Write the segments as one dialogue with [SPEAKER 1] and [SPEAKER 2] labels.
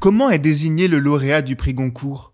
[SPEAKER 1] Comment est désigné le lauréat du prix Goncourt?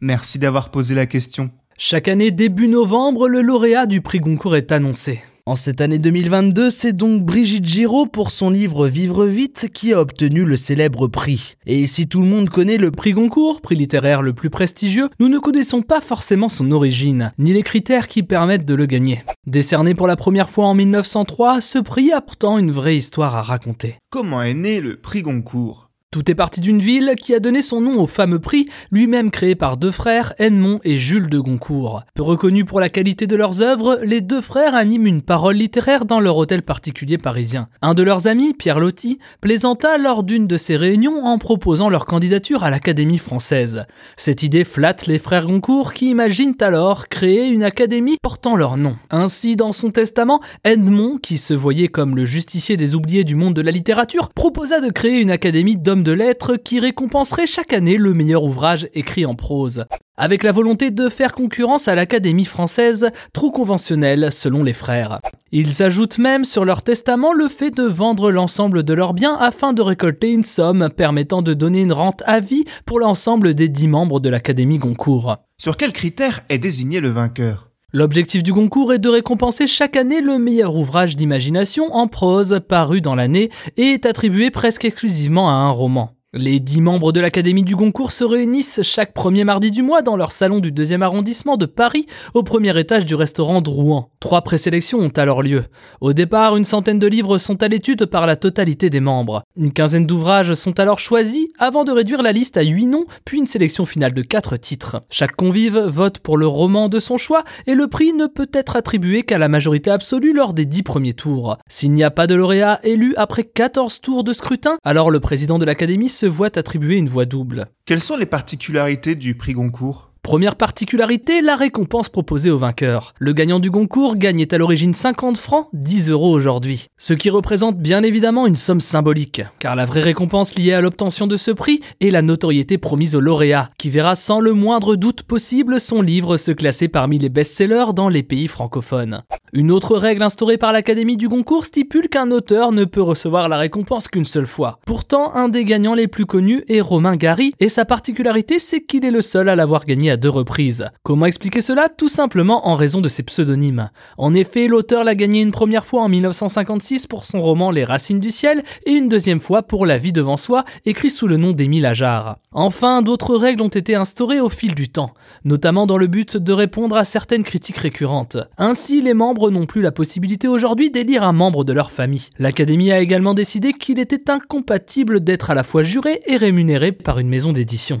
[SPEAKER 1] Merci d'avoir posé la question.
[SPEAKER 2] Chaque année, début novembre, le lauréat du prix Goncourt est annoncé. En cette année 2022, c'est donc Brigitte Giraud pour son livre Vivre vite qui a obtenu le célèbre prix. Et si tout le monde connaît le prix Goncourt, prix littéraire le plus prestigieux, nous ne connaissons pas forcément son origine, ni les critères qui permettent de le gagner. Décerné pour la première fois en 1903, ce prix a pourtant une vraie histoire à raconter.
[SPEAKER 1] Comment est né le prix Goncourt?
[SPEAKER 2] Tout est parti d'une ville qui a donné son nom au fameux prix, lui-même créé par deux frères, Edmond et Jules de Goncourt. Peu reconnus pour la qualité de leurs œuvres, les deux frères animent une parole littéraire dans leur hôtel particulier parisien. Un de leurs amis, Pierre Loti, plaisanta lors d'une de ces réunions en proposant leur candidature à l'Académie française. Cette idée flatte les frères Goncourt qui imaginent alors créer une académie portant leur nom. Ainsi, dans son testament, Edmond, qui se voyait comme le justicier des oubliés du monde de la littérature, proposa de créer une académie d'hommes de lettres qui récompenserait chaque année le meilleur ouvrage écrit en prose. Avec la volonté de faire concurrence à l'Académie française, trop conventionnelle selon les frères. Ils ajoutent même sur leur testament le fait de vendre l'ensemble de leurs biens afin de récolter une somme permettant de donner une rente à vie pour l'ensemble des dix membres de l'Académie Goncourt.
[SPEAKER 1] Sur quels critères est désigné le vainqueur?
[SPEAKER 2] L'objectif du concours est de récompenser chaque année le meilleur ouvrage d'imagination en prose paru dans l'année et est attribué presque exclusivement à un roman. Les dix membres de l'Académie du Goncourt se réunissent chaque premier mardi du mois dans leur salon du deuxième arrondissement de Paris, au premier étage du restaurant Drouan. Trois présélections ont alors lieu. Au départ, une centaine de livres sont à l'étude par la totalité des membres. Une quinzaine d'ouvrages sont alors choisis avant de réduire la liste à huit noms, puis une sélection finale de quatre titres. Chaque convive vote pour le roman de son choix et le prix ne peut être attribué qu'à la majorité absolue lors des dix premiers tours. S'il n'y a pas de lauréat élu après 14 tours de scrutin, alors le président de l'Académie se voit attribuer une voix double.
[SPEAKER 1] Quelles sont les particularités du prix Goncourt?
[SPEAKER 2] Première particularité, la récompense proposée au vainqueur. Le gagnant du concours gagnait à l'origine 50 francs, 10 euros aujourd'hui. Ce qui représente bien évidemment une somme symbolique, car la vraie récompense liée à l'obtention de ce prix est la notoriété promise au lauréat, qui verra sans le moindre doute possible son livre se classer parmi les best-sellers dans les pays francophones. Une autre règle instaurée par l'Académie du concours stipule qu'un auteur ne peut recevoir la récompense qu'une seule fois. Pourtant, un des gagnants les plus connus est Romain Gary, et sa particularité c'est qu'il est le seul à l'avoir gagné deux reprises. Comment expliquer cela Tout simplement en raison de ses pseudonymes. En effet, l'auteur l'a gagné une première fois en 1956 pour son roman Les Racines du ciel et une deuxième fois pour La vie devant soi, écrit sous le nom d'Émile Ajar. Enfin, d'autres règles ont été instaurées au fil du temps, notamment dans le but de répondre à certaines critiques récurrentes. Ainsi, les membres n'ont plus la possibilité aujourd'hui d'élire un membre de leur famille. L'Académie a également décidé qu'il était incompatible d'être à la fois juré et rémunéré par une maison d'édition.